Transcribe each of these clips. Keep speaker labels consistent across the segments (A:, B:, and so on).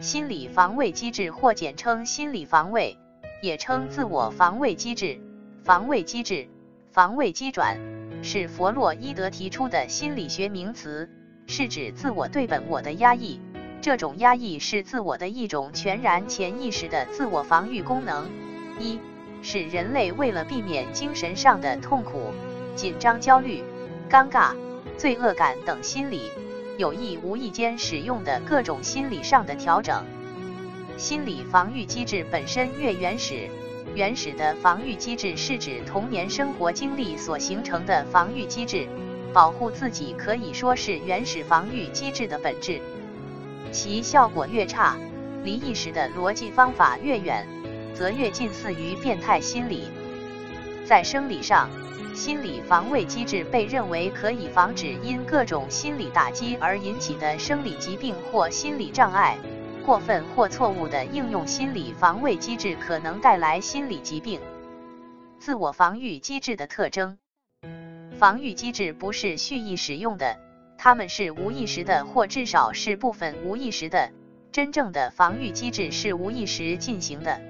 A: 心理防卫机制或简称心理防卫，也称自我防卫机制、防卫机制、防卫机转，是弗洛伊德提出的心理学名词，是指自我对本我的压抑。这种压抑是自我的一种全然潜意识的自我防御功能。一是人类为了避免精神上的痛苦、紧张、焦虑、尴尬、罪恶感等心理。有意无意间使用的各种心理上的调整，心理防御机制本身越原始，原始的防御机制是指童年生活经历所形成的防御机制，保护自己可以说是原始防御机制的本质。其效果越差，离意识的逻辑方法越远，则越近似于变态心理。在生理上。心理防卫机制被认为可以防止因各种心理打击而引起的生理疾病或心理障碍。过分或错误的应用心理防卫机制可能带来心理疾病。自我防御机制的特征：防御机制不是蓄意使用的，它们是无意识的，或至少是部分无意识的。真正的防御机制是无意识进行的。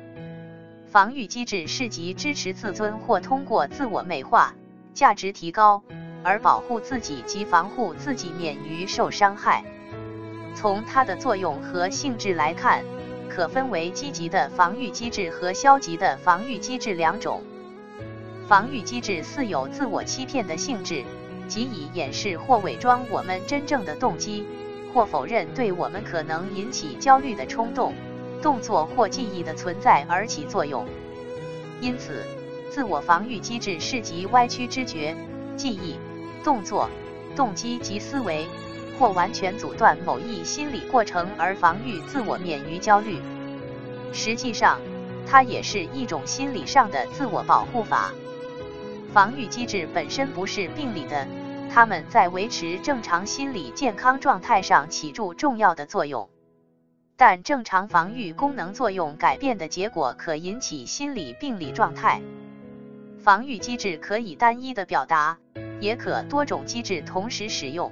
A: 防御机制是即支持自尊或通过自我美化、价值提高而保护自己及防护自己免于受伤害。从它的作用和性质来看，可分为积极的防御机制和消极的防御机制两种。防御机制似有自我欺骗的性质，即以掩饰或伪装我们真正的动机，或否认对我们可能引起焦虑的冲动。动作或记忆的存在而起作用，因此，自我防御机制是集歪曲知觉、记忆、动作、动机及思维，或完全阻断某一心理过程而防御自我免于焦虑。实际上，它也是一种心理上的自我保护法。防御机制本身不是病理的，它们在维持正常心理健康状态上起着重要的作用。但正常防御功能作用改变的结果可引起心理病理状态。防御机制可以单一的表达，也可多种机制同时使用。